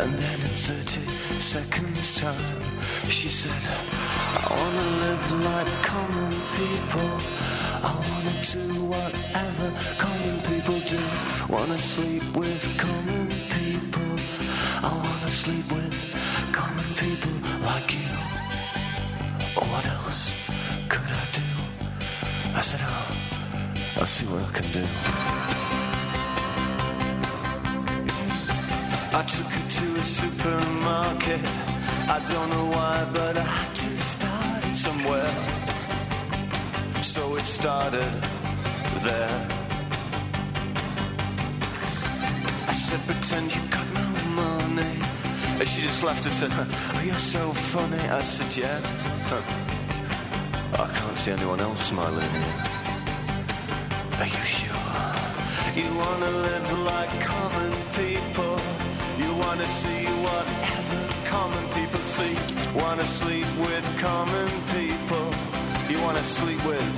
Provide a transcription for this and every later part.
And then in 30 seconds time, she said, I wanna live like common people. I wanna do whatever common people do. Wanna sleep with common people. I wanna sleep with common people like you. What else could I do? I said, oh, I'll see what I can do. I took her to a supermarket. I don't know why, but I had to start it somewhere. So it started there. I said, pretend you got no money. And she just laughed and said, oh, you're so funny. I said, yeah. I can't see anyone else smiling here. Are you sure? You wanna live like common wanna see whatever common people see. Wanna sleep with common people. You wanna sleep with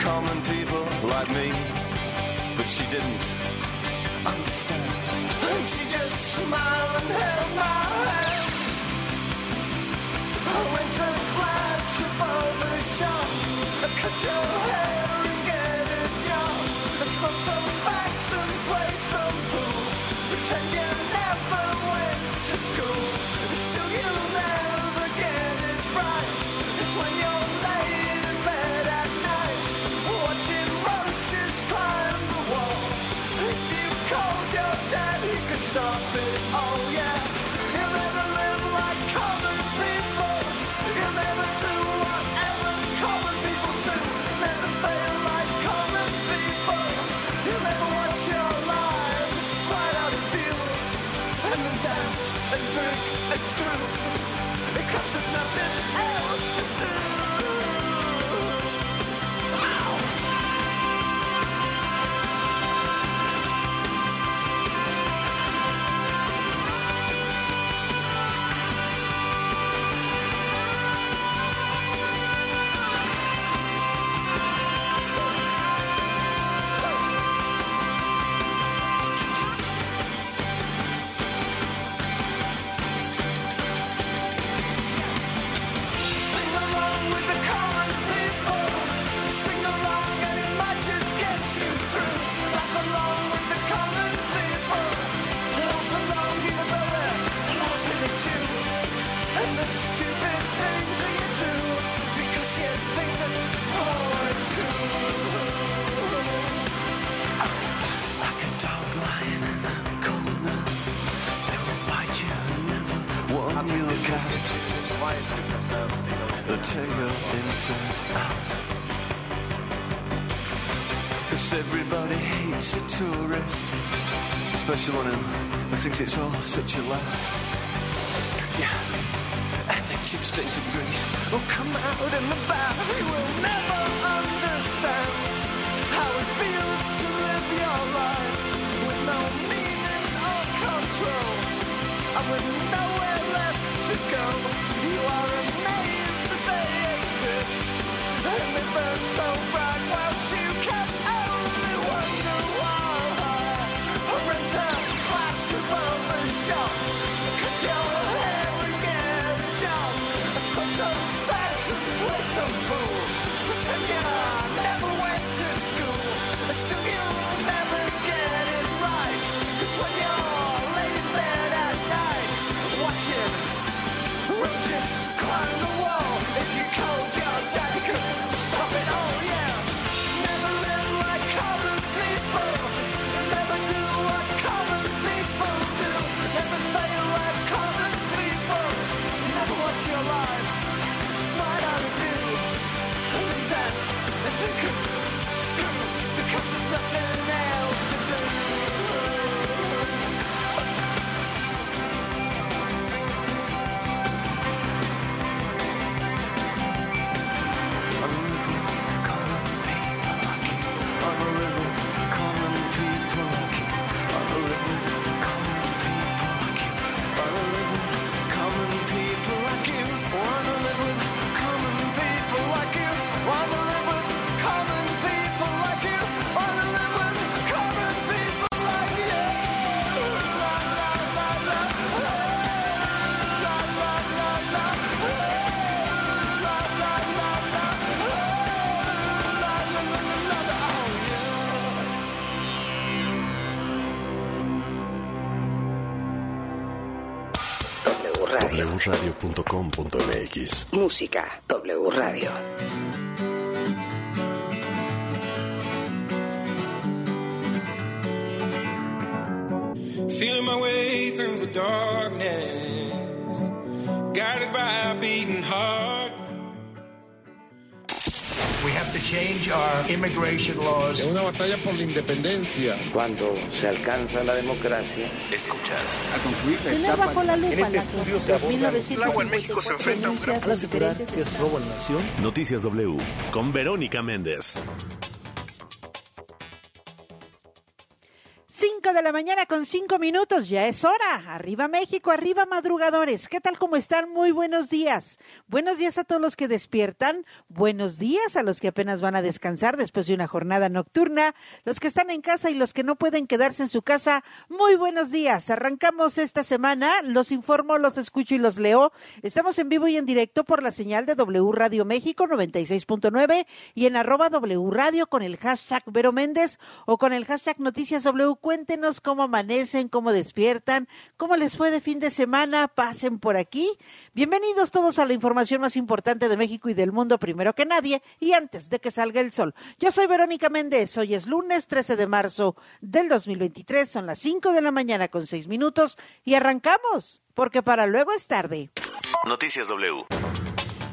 common people like me. But she didn't understand. And she just smiled and held my hand. I went to flats above the shop. I cut your hair and get a job. I smoke some facts wradio.com.mx. Música W Radio. Feeling my way through the darkness, guided by a beating heart. We have to change our immigration laws. Es una batalla por la independencia. Cuando se alcanza la democracia, Escuchas. Tener bajo la lupa este las estudio se aborda El agua en México se enfrenta a un gran que es robo en nación. Noticias W con Verónica Méndez. 5 de la mañana con 5 minutos, ya es hora. Arriba México, arriba madrugadores. ¿Qué tal cómo están? Muy buenos días. Buenos días a todos los que despiertan. Buenos días a los que apenas van a descansar después de una jornada nocturna. Los que están en casa y los que no pueden quedarse en su casa. Muy buenos días. Arrancamos esta semana. Los informo, los escucho y los leo. Estamos en vivo y en directo por la señal de W Radio México 96.9 y en arroba W Radio con el hashtag Vero Méndez o con el hashtag Noticias W. Cuéntenos cómo amanecen, cómo despiertan, cómo les fue de fin de semana. Pasen por aquí. Bienvenidos todos a la información más importante de México y del mundo primero que nadie y antes de que salga el sol. Yo soy Verónica Méndez. Hoy es lunes 13 de marzo del 2023. Son las 5 de la mañana con 6 minutos y arrancamos porque para luego es tarde. Noticias W.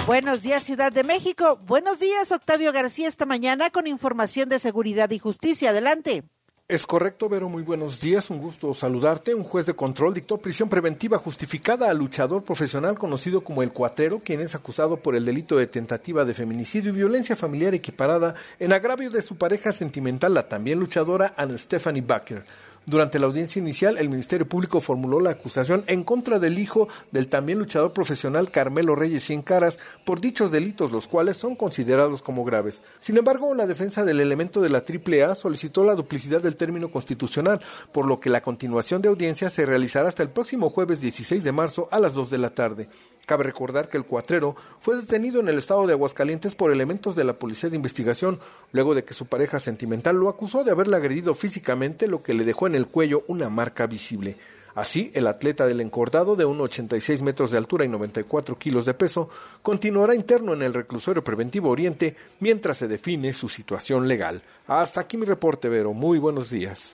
Buenos días, Ciudad de México. Buenos días, Octavio García, esta mañana con información de seguridad y justicia. Adelante. Es correcto, Vero. Muy buenos días. Un gusto saludarte. Un juez de control dictó prisión preventiva justificada al luchador profesional conocido como el Cuatero, quien es acusado por el delito de tentativa de feminicidio y violencia familiar equiparada en agravio de su pareja sentimental, la también luchadora Anne Stephanie Baker. Durante la audiencia inicial, el Ministerio Público formuló la acusación en contra del hijo del también luchador profesional Carmelo Reyes Cien Caras por dichos delitos, los cuales son considerados como graves. Sin embargo, la defensa del elemento de la AAA solicitó la duplicidad del término constitucional, por lo que la continuación de audiencia se realizará hasta el próximo jueves 16 de marzo a las 2 de la tarde. Cabe recordar que el cuatrero fue detenido en el estado de Aguascalientes por elementos de la Policía de Investigación, luego de que su pareja sentimental lo acusó de haberle agredido físicamente, lo que le dejó en el cuello una marca visible. Así, el atleta del encordado de 1,86 metros de altura y 94 kilos de peso continuará interno en el reclusorio preventivo Oriente mientras se define su situación legal. Hasta aquí mi reporte, Vero. Muy buenos días.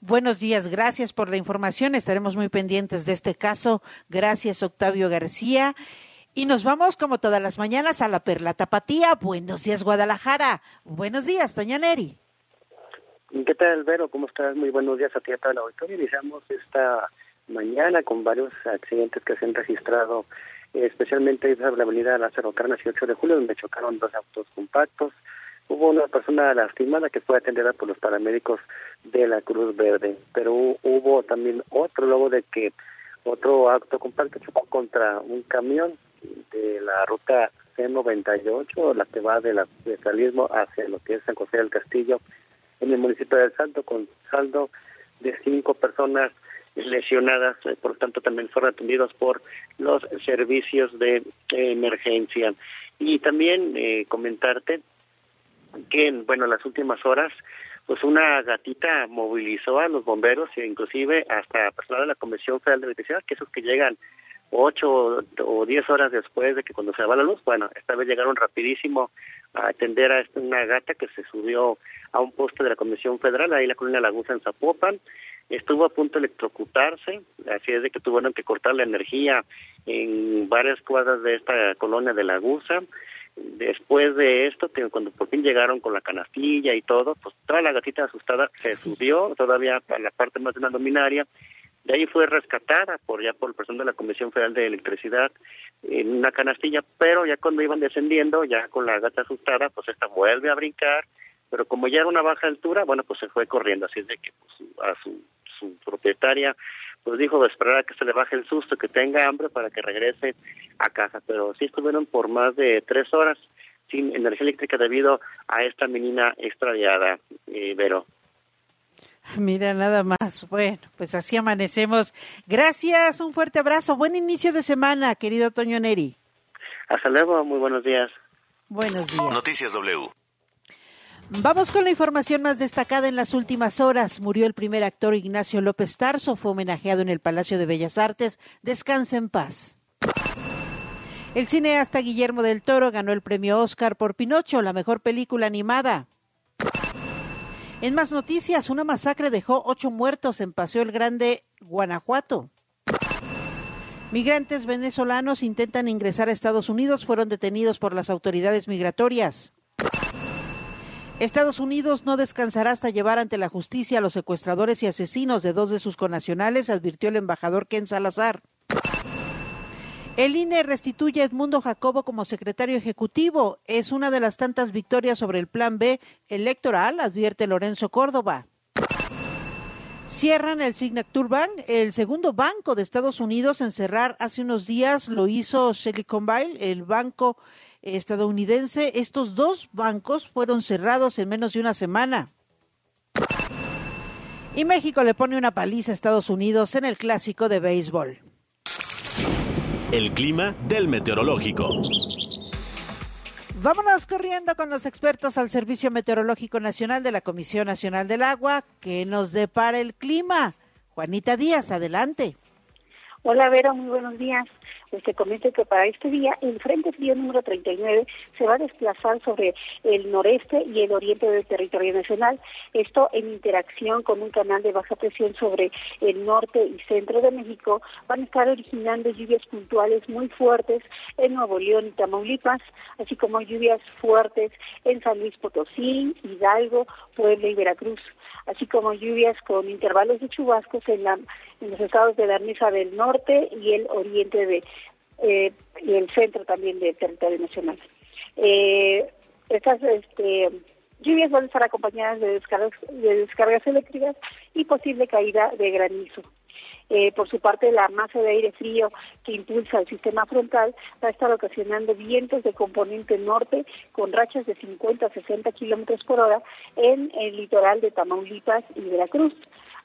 Buenos días, gracias por la información. Estaremos muy pendientes de este caso. Gracias, Octavio García. Y nos vamos, como todas las mañanas, a la Perla Tapatía. Buenos días, Guadalajara. Buenos días, Doña Neri. ¿Qué tal, Vero? ¿Cómo estás? Muy buenos días a ti y a toda la auditoría. Iniciamos esta mañana con varios accidentes que se han registrado, especialmente en la avenida Lázaro Carnas y 8 de julio, donde chocaron dos autos compactos. Hubo una persona lastimada que fue atendida por los paramédicos de la Cruz Verde, pero hubo también otro luego de que otro acto compacto chocó contra un camión de la ruta C98, la que va de la de Salismo hacia lo que es San José del Castillo, en el municipio de Salto, con saldo de cinco personas lesionadas, eh, por tanto también fueron atendidos por los servicios de emergencia. Y también eh, comentarte que, bueno, en las últimas horas, pues una gatita movilizó a los bomberos e inclusive hasta personal de la Comisión Federal de Electricidad, que esos que llegan ocho o diez horas después de que cuando se va la luz, bueno, esta vez llegaron rapidísimo a atender a una gata que se subió a un poste de la Comisión Federal, ahí la colonia Lagusa en Zapopan, estuvo a punto de electrocutarse, así es de que tuvieron que cortar la energía en varias cuadras de esta colonia de Lagusa, después de esto, que cuando por fin llegaron con la canastilla y todo, pues toda la gatita asustada se subió todavía a la parte más de la luminaria, de ahí fue rescatada por ya por el personal de la Comisión Federal de Electricidad en una canastilla, pero ya cuando iban descendiendo, ya con la gata asustada, pues esta vuelve a brincar, pero como ya era una baja altura, bueno, pues se fue corriendo, así es de que pues, a su, su propietaria pues dijo esperar a que se le baje el susto, que tenga hambre para que regrese a casa, pero sí estuvieron por más de tres horas sin energía eléctrica debido a esta menina extraviada, eh. Mira, nada más. Bueno, pues así amanecemos. Gracias, un fuerte abrazo. Buen inicio de semana, querido Toño Neri. Hasta luego, muy buenos días. Buenos días. Noticias W. Vamos con la información más destacada en las últimas horas. Murió el primer actor Ignacio López Tarso, fue homenajeado en el Palacio de Bellas Artes. Descansa en paz. El cineasta Guillermo del Toro ganó el premio Oscar por Pinocho, la mejor película animada. En más noticias, una masacre dejó ocho muertos en Paseo el Grande, Guanajuato. Migrantes venezolanos intentan ingresar a Estados Unidos, fueron detenidos por las autoridades migratorias. Estados Unidos no descansará hasta llevar ante la justicia a los secuestradores y asesinos de dos de sus connacionales, advirtió el embajador Ken Salazar. El INE restituye a Edmundo Jacobo como secretario ejecutivo. Es una de las tantas victorias sobre el Plan B electoral, advierte Lorenzo Córdoba. Cierran el Signature Bank, el segundo banco de Estados Unidos en cerrar hace unos días lo hizo Silicon Valley, el banco estadounidense. Estos dos bancos fueron cerrados en menos de una semana. Y México le pone una paliza a Estados Unidos en el clásico de béisbol. El clima del meteorológico. Vámonos corriendo con los expertos al Servicio Meteorológico Nacional de la Comisión Nacional del Agua, que nos depara el clima. Juanita Díaz, adelante. Hola Vera, muy buenos días. Pues te comento que para este día el Frente Frío número 39 se va a desplazar sobre el noreste y el oriente del territorio nacional. Esto en interacción con un canal de baja presión sobre el norte y centro de México van a estar originando lluvias puntuales muy fuertes en Nuevo León y Tamaulipas, así como lluvias fuertes en San Luis Potosí, Hidalgo, Puebla y Veracruz así como lluvias con intervalos de chubascos en, la, en los estados de la mesa del Norte y el oriente de eh, y el centro también del territorio nacional. Eh, estas este, lluvias van a estar acompañadas de descargas, de descargas eléctricas y posible caída de granizo. Eh, por su parte, la masa de aire frío que impulsa el sistema frontal va a estar ocasionando vientos de componente norte con rachas de 50 a 60 kilómetros por hora en el litoral de Tamaulipas y Veracruz.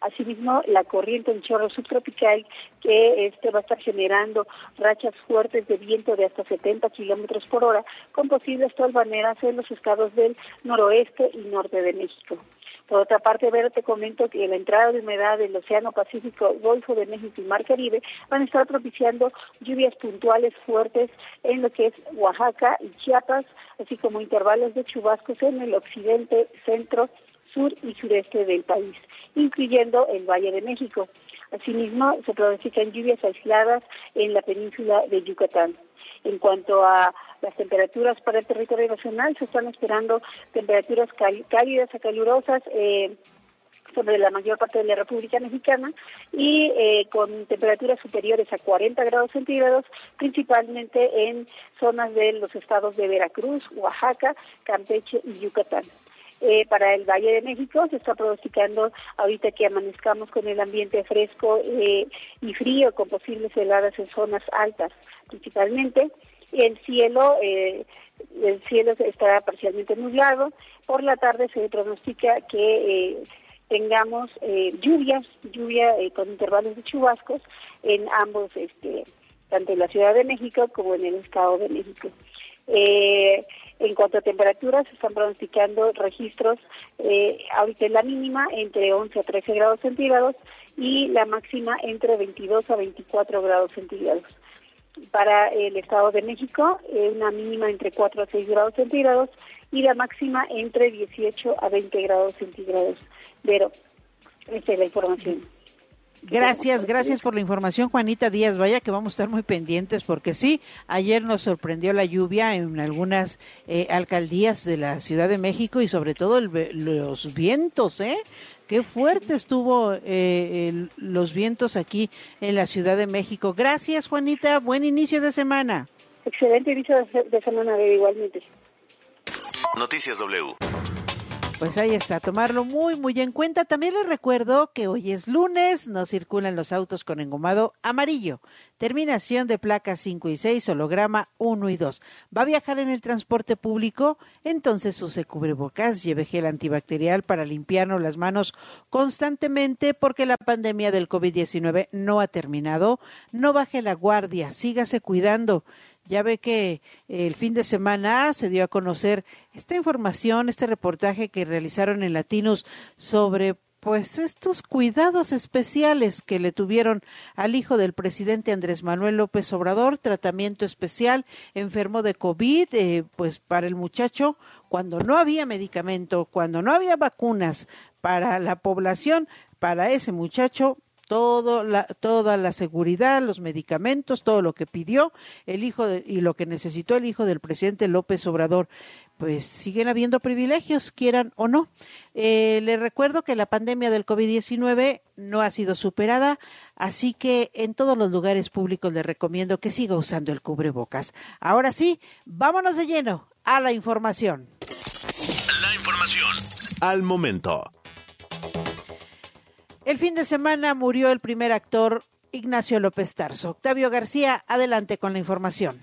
Asimismo, la corriente en chorro subtropical que este va a estar generando rachas fuertes de viento de hasta 70 kilómetros por hora con posibles tolvaneras en los estados del noroeste y norte de México. Por otra parte, Vera, te comento que la entrada de humedad del Océano Pacífico, Golfo de México y Mar Caribe van a estar propiciando lluvias puntuales fuertes en lo que es Oaxaca y Chiapas, así como intervalos de chubascos en el occidente, centro, sur y sureste del país, incluyendo el Valle de México. Asimismo, se pronostican lluvias aisladas en la península de Yucatán. En cuanto a las temperaturas para el territorio nacional, se están esperando temperaturas cálidas a calurosas. Eh, sobre la mayor parte de la República Mexicana y eh, con temperaturas superiores a 40 grados centígrados, principalmente en zonas de los estados de Veracruz, Oaxaca, Campeche y Yucatán. Eh, para el Valle de México se está pronosticando ahorita que amanezcamos con el ambiente fresco eh, y frío con posibles heladas en zonas altas principalmente. El cielo, eh, el cielo estará parcialmente nublado. Por la tarde se pronostica que tengamos lluvias, lluvia con intervalos de chubascos en ambos, este, tanto en la Ciudad de México como en el Estado de México. Eh, en cuanto a temperaturas, se están pronosticando registros, eh, ahorita la mínima entre 11 a 13 grados centígrados y la máxima entre 22 a 24 grados centígrados. Para el Estado de México, eh, una mínima entre 4 a 6 grados centígrados y la máxima entre 18 a 20 grados centígrados. Pero, esta es la información. Gracias, gracias por la información, Juanita Díaz. Vaya que vamos a estar muy pendientes porque sí, ayer nos sorprendió la lluvia en algunas eh, alcaldías de la Ciudad de México y sobre todo los vientos, ¿eh? Qué fuerte estuvo eh, los vientos aquí en la Ciudad de México. Gracias, Juanita. Buen inicio de semana. Excelente inicio de semana, igualmente. Noticias W. Pues ahí está, tomarlo muy, muy en cuenta. También les recuerdo que hoy es lunes, no circulan los autos con engomado amarillo. Terminación de placas 5 y 6, holograma 1 y 2. ¿Va a viajar en el transporte público? Entonces use cubrebocas, lleve gel antibacterial para limpiarnos las manos constantemente porque la pandemia del COVID-19 no ha terminado. No baje la guardia, sígase cuidando. Ya ve que el fin de semana se dio a conocer esta información, este reportaje que realizaron en Latinos sobre pues estos cuidados especiales que le tuvieron al hijo del presidente Andrés Manuel López Obrador, tratamiento especial, enfermo de COVID, eh, pues para el muchacho, cuando no había medicamento, cuando no había vacunas para la población, para ese muchacho todo la, toda la seguridad, los medicamentos, todo lo que pidió el hijo de, y lo que necesitó el hijo del presidente López Obrador. Pues siguen habiendo privilegios, quieran o no. Eh, le recuerdo que la pandemia del COVID-19 no ha sido superada, así que en todos los lugares públicos le recomiendo que siga usando el cubrebocas. Ahora sí, vámonos de lleno a la información. La información al momento. El fin de semana murió el primer actor Ignacio López Tarso. Octavio García, adelante con la información.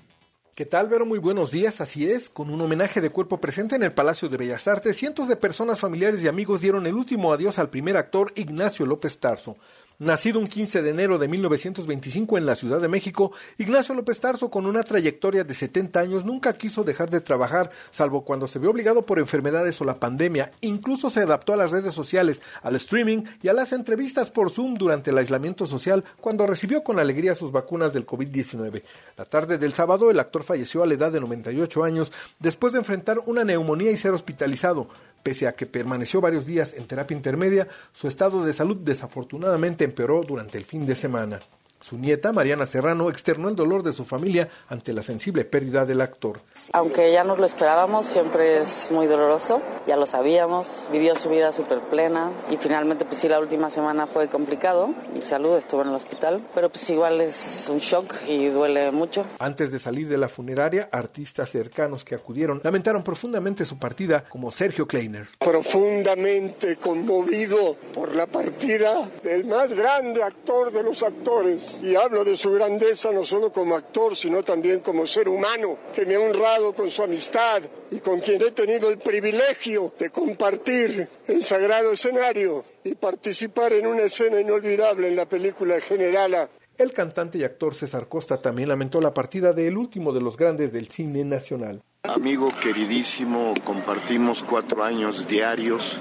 ¿Qué tal, Vero? Muy buenos días. Así es, con un homenaje de cuerpo presente en el Palacio de Bellas Artes, cientos de personas, familiares y amigos dieron el último adiós al primer actor Ignacio López Tarso. Nacido un 15 de enero de 1925 en la Ciudad de México, Ignacio López Tarso, con una trayectoria de 70 años, nunca quiso dejar de trabajar, salvo cuando se vio obligado por enfermedades o la pandemia. Incluso se adaptó a las redes sociales, al streaming y a las entrevistas por Zoom durante el aislamiento social, cuando recibió con alegría sus vacunas del COVID-19. La tarde del sábado, el actor falleció a la edad de 98 años, después de enfrentar una neumonía y ser hospitalizado. Pese a que permaneció varios días en terapia intermedia, su estado de salud desafortunadamente empeoró durante el fin de semana. Su nieta, Mariana Serrano, externó el dolor de su familia ante la sensible pérdida del actor. Aunque ya nos lo esperábamos, siempre es muy doloroso, ya lo sabíamos, vivió su vida súper plena y finalmente pues sí la última semana fue complicado, mi salud estuvo en el hospital, pero pues igual es un shock y duele mucho. Antes de salir de la funeraria, artistas cercanos que acudieron lamentaron profundamente su partida, como Sergio Kleiner. Profundamente conmovido por la partida del más grande actor de los actores y hablo de su grandeza no solo como actor, sino también como ser humano, que me ha honrado con su amistad y con quien he tenido el privilegio de compartir el sagrado escenario y participar en una escena inolvidable en la película Generala. El cantante y actor César Costa también lamentó la partida del último de los grandes del cine nacional. Amigo queridísimo, compartimos cuatro años diarios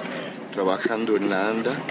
trabajando en la ANDA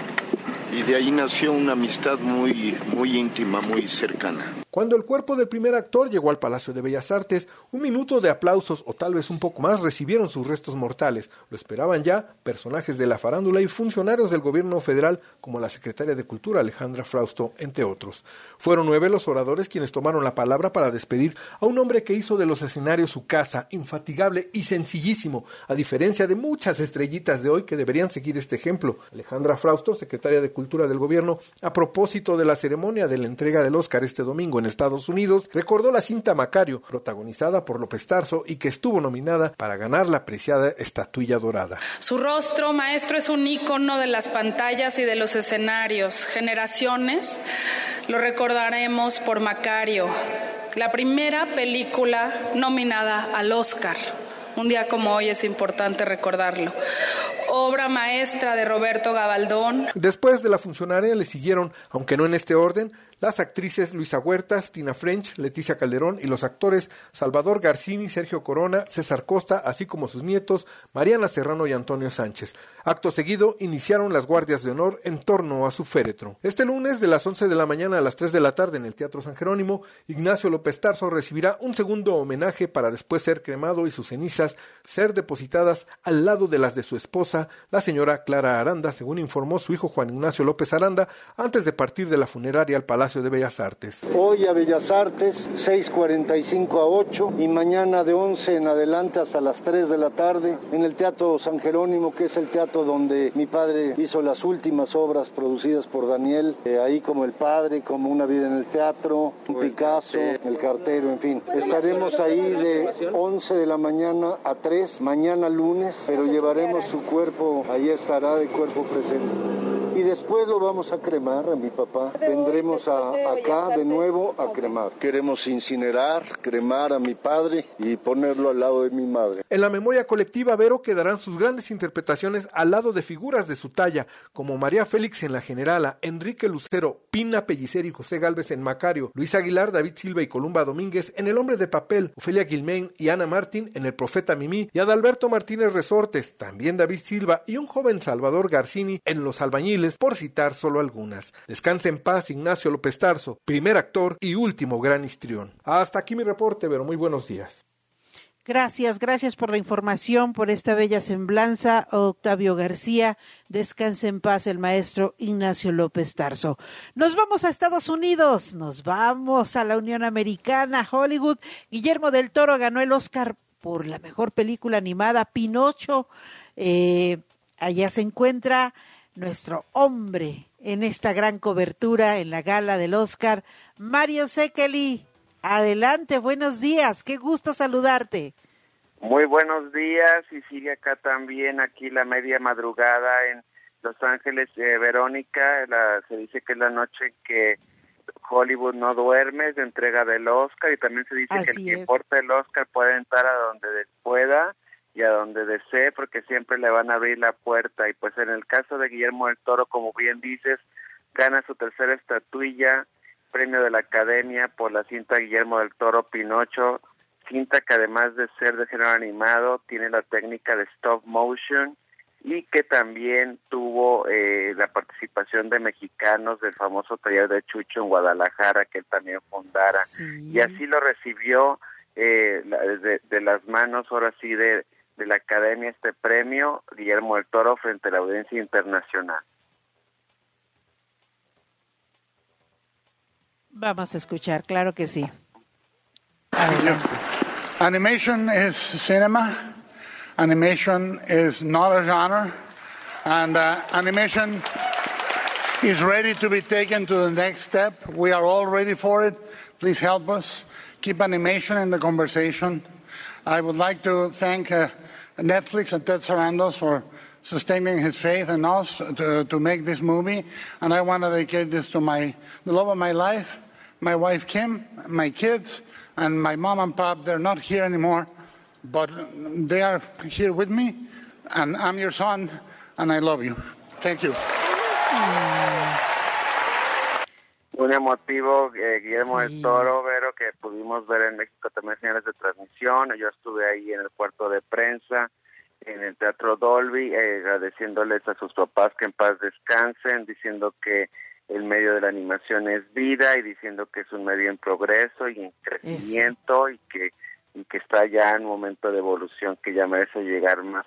y de ahí nació una amistad muy, muy íntima, muy cercana. Cuando el cuerpo del primer actor llegó al Palacio de Bellas Artes, un minuto de aplausos o tal vez un poco más recibieron sus restos mortales. Lo esperaban ya personajes de la farándula y funcionarios del gobierno federal como la secretaria de Cultura Alejandra Frausto, entre otros. Fueron nueve los oradores quienes tomaron la palabra para despedir a un hombre que hizo de los escenarios su casa, infatigable y sencillísimo, a diferencia de muchas estrellitas de hoy que deberían seguir este ejemplo. Alejandra Frausto, secretaria de Cultura del gobierno, a propósito de la ceremonia de la entrega del Oscar este domingo en Estados Unidos, recordó la cinta Macario, protagonizada por López Tarso y que estuvo nominada para ganar la apreciada estatuilla dorada. Su rostro, maestro, es un ícono de las pantallas y de los escenarios. Generaciones lo recordaremos por Macario, la primera película nominada al Oscar. Un día como hoy es importante recordarlo. Obra maestra de Roberto Gabaldón. Después de la funcionaria le siguieron, aunque no en este orden, las actrices Luisa Huertas, Tina French, Leticia Calderón y los actores Salvador Garcini, Sergio Corona, César Costa, así como sus nietos Mariana Serrano y Antonio Sánchez. Acto seguido, iniciaron las guardias de honor en torno a su féretro. Este lunes, de las 11 de la mañana a las 3 de la tarde en el Teatro San Jerónimo, Ignacio López Tarso recibirá un segundo homenaje para después ser cremado y sus cenizas ser depositadas al lado de las de su esposa, la señora Clara Aranda, según informó su hijo Juan Ignacio López Aranda, antes de partir de la funeraria al Palacio de Bellas Artes. Hoy a Bellas Artes, 6.45 a 8 y mañana de 11 en adelante hasta las 3 de la tarde en el Teatro San Jerónimo, que es el teatro donde mi padre hizo las últimas obras producidas por Daniel, eh, ahí como El Padre, como Una vida en el teatro, un Picasso, El Cartero, en fin. Estaremos ahí de 11 de la mañana a 3, mañana lunes, pero llevaremos su cuerpo, ahí estará de cuerpo presente y después lo vamos a cremar a mi papá. Vendremos a, acá de nuevo a cremar. Queremos incinerar, cremar a mi padre y ponerlo al lado de mi madre. En la memoria colectiva, Vero quedarán sus grandes interpretaciones al lado de figuras de su talla, como María Félix en La Generala, Enrique Lucero, Pina Pellicer y José Galvez en Macario, Luis Aguilar, David Silva y Columba Domínguez en El Hombre de Papel, Ofelia Guilmain y Ana Martín en El Profeta Mimí y Adalberto Martínez Resortes, también David Silva y un joven Salvador Garcini en Los Albañiles por citar solo algunas. Descanse en paz Ignacio López Tarso, primer actor y último gran histrión. Hasta aquí mi reporte, pero muy buenos días. Gracias, gracias por la información, por esta bella semblanza, Octavio García. Descanse en paz el maestro Ignacio López Tarso. Nos vamos a Estados Unidos, nos vamos a la Unión Americana, Hollywood. Guillermo del Toro ganó el Oscar por la mejor película animada, Pinocho. Eh, allá se encuentra nuestro hombre en esta gran cobertura en la gala del Oscar, Mario Sekeli. Adelante, buenos días, qué gusto saludarte. Muy buenos días y sigue acá también, aquí la media madrugada en Los Ángeles, eh, Verónica, la, se dice que es la noche que Hollywood no duerme, es de entrega del Oscar y también se dice que el que importa el Oscar puede entrar a donde pueda y a donde desee porque siempre le van a abrir la puerta y pues en el caso de Guillermo del Toro, como bien dices, gana su tercera estatuilla premio de la Academia por la cinta Guillermo del Toro Pinocho, cinta que además de ser de género animado, tiene la técnica de stop motion y que también tuvo eh, la participación de mexicanos del famoso taller de Chucho en Guadalajara, que él también fundara. Y así lo recibió eh, de, de, las manos, ahora sí, de, de la Academia este premio, Guillermo del Toro, frente a la audiencia internacional. Vamos a escuchar, claro que sí. Animation is cinema. Animation is not a genre. And uh, animation is ready to be taken to the next step. We are all ready for it. Please help us. Keep animation in the conversation. I would like to thank uh, Netflix and Ted Sarandos for sustaining his faith in us to, to make this movie. And I want to dedicate this to my, the love of my life, my wife Kim, my kids, and my mom and pop. They're not here anymore, but they are here with me, and I'm your son, and I love you. Thank you. Un emotivo eh, Guillermo sí. del Toro, Vero, que pudimos ver en México también señales de transmisión. Yo estuve ahí en el cuarto de prensa, en el Teatro Dolby, eh, agradeciéndoles a sus papás que en paz descansen, diciendo que el medio de la animación es vida y diciendo que es un medio en progreso y en crecimiento y que y que está ya en un momento de evolución que ya merece llegar más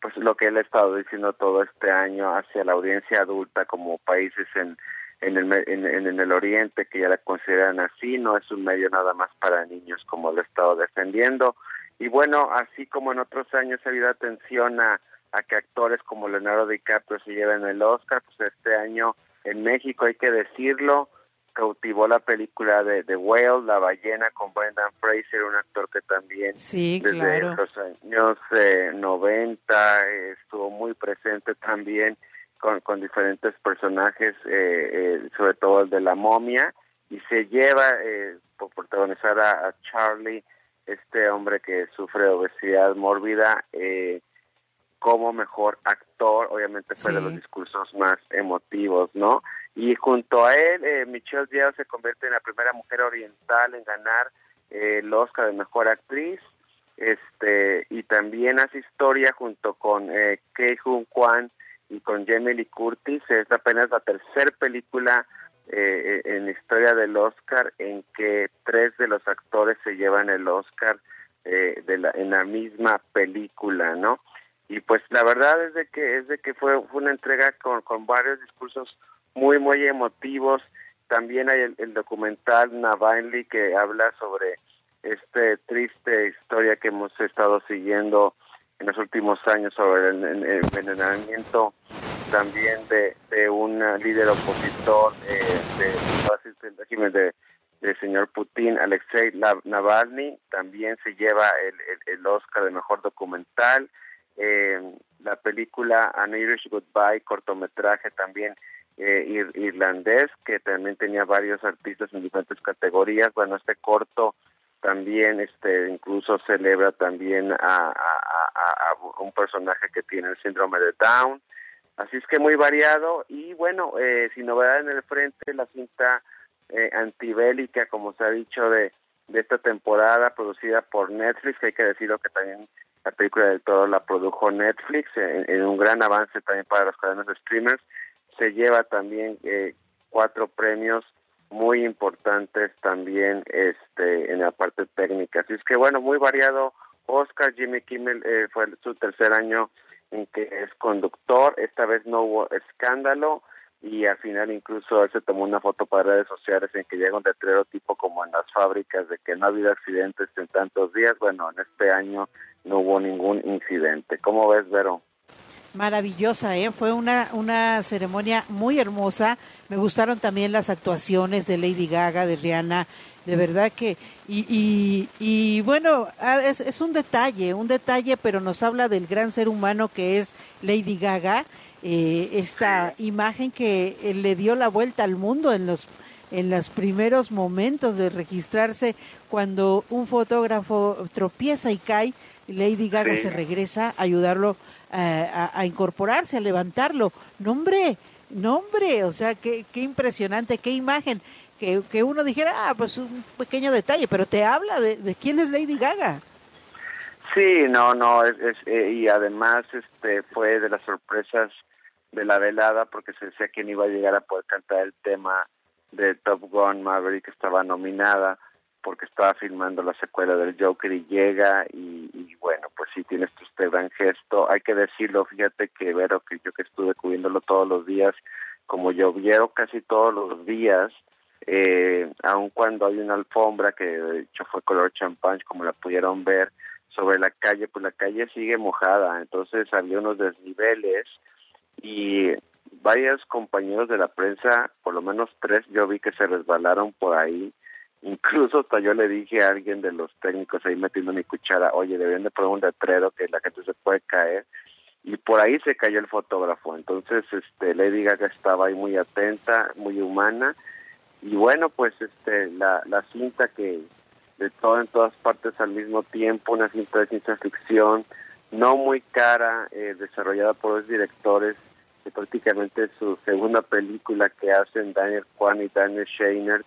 pues lo que él ha estado diciendo todo este año hacia la audiencia adulta como países en en el, en, en el oriente que ya la consideran así, no es un medio nada más para niños como lo he estado defendiendo. Y bueno, así como en otros años ha habido atención a, a que actores como Leonardo DiCaprio se lleven el Oscar, pues este año en México, hay que decirlo, cautivó la película de The Whale, La ballena, con Brendan Fraser, un actor que también sí, desde claro. los años eh, 90 eh, estuvo muy presente también con, con diferentes personajes, eh, eh, sobre todo el de la momia, y se lleva eh, por protagonizar a, a, Charlie, este hombre que sufre obesidad mórbida, eh, como mejor actor, obviamente fue sí. de los discursos más emotivos, ¿no? Y junto a él, eh, Michelle Yeoh se convierte en la primera mujer oriental en ganar eh, el Oscar de Mejor Actriz, este y también hace historia junto con eh, Kei Hun Kwan y con Jamie Lee Curtis, es apenas la tercera película eh, en la historia del Oscar en que tres de los actores se llevan el Oscar eh, de la, en la misma película, ¿no? y pues la verdad es de que es de que fue, una entrega con, con varios discursos muy muy emotivos también hay el, el documental Navalny que habla sobre este triste historia que hemos estado siguiendo en los últimos años sobre el, envenenamiento también de, de un líder opositor eh, de, del régimen de del señor Putin, Alexei Navalny, también se lleva el, el, el Oscar de Mejor Documental eh, la película An Irish Goodbye, cortometraje también eh, ir, irlandés, que también tenía varios artistas en diferentes categorías. Bueno, este corto también este incluso celebra también a, un personaje que tiene el síndrome de Down. Así es que muy variado y bueno, eh, sin novedad en el frente, la cinta eh, antibélica, como se ha dicho, de, de esta temporada producida por Netflix, que hay que decirlo que también la película de todo la produjo Netflix en, en, un gran avance también para los cadenas de streamers se lleva también eh, cuatro premios muy importantes también este en la parte técnica. Así es que bueno, muy variado. Oscar Jimmy Kimmel eh, fue su tercer año en que es conductor. Esta vez no hubo escándalo y al final incluso él se tomó una foto para redes sociales en que llega un letrero tipo como en las fábricas de que no ha habido accidentes en tantos días. Bueno, en este año no hubo ningún incidente. ¿Cómo ves, Vero? Maravillosa, ¿eh? fue una, una ceremonia muy hermosa. Me gustaron también las actuaciones de Lady Gaga, de Rihanna, de verdad que, y, y, bueno, ah, es, es, un detalle, un detalle, pero nos habla del gran ser humano que es Lady Gaga, eh, esta imagen que eh, le dio la vuelta al mundo en los en los primeros momentos de registrarse cuando un fotógrafo tropieza y cae, Lady Gaga sí. se regresa a ayudarlo eh, a, a, incorporarse, a levantarlo. Nombre, nombre, o sea, qué, qué impresionante, qué imagen. Que, que, uno dijera, ah, pues un pequeño detalle, pero te habla de, de quién es Lady Gaga. Sí, no, no, es, es eh, y además este fue de las sorpresas de la velada porque se decía quién iba a llegar a poder cantar el tema de Top Gun Maverick que estaba nominada porque estaba filmando la secuela del Joker y llega y, bueno, pues sí tienes este gran gesto. Hay que decirlo, fíjate que Vero, que yo que estuve cubriéndolo todos los días, como llovieron casi todos los días, eh, aun cuando hay una alfombra que de hecho fue color champán, como la pudieron ver, sobre la calle, pues la calle sigue mojada, entonces había unos desniveles y varios compañeros de la prensa, por lo menos tres, yo vi que se resbalaron por ahí, incluso hasta yo le dije a alguien de los técnicos ahí metiendo mi cuchara, oye, deben de poner un letrero que la gente se puede caer, y por ahí se cayó el fotógrafo, entonces este Lady Gaga estaba ahí muy atenta, muy humana, y bueno, pues este la, la cinta que de todo en todas partes al mismo tiempo, una cinta de ciencia ficción, no muy cara, eh, desarrollada por dos directores, que prácticamente es su segunda película que hacen Daniel Kwan y Daniel Scheiner,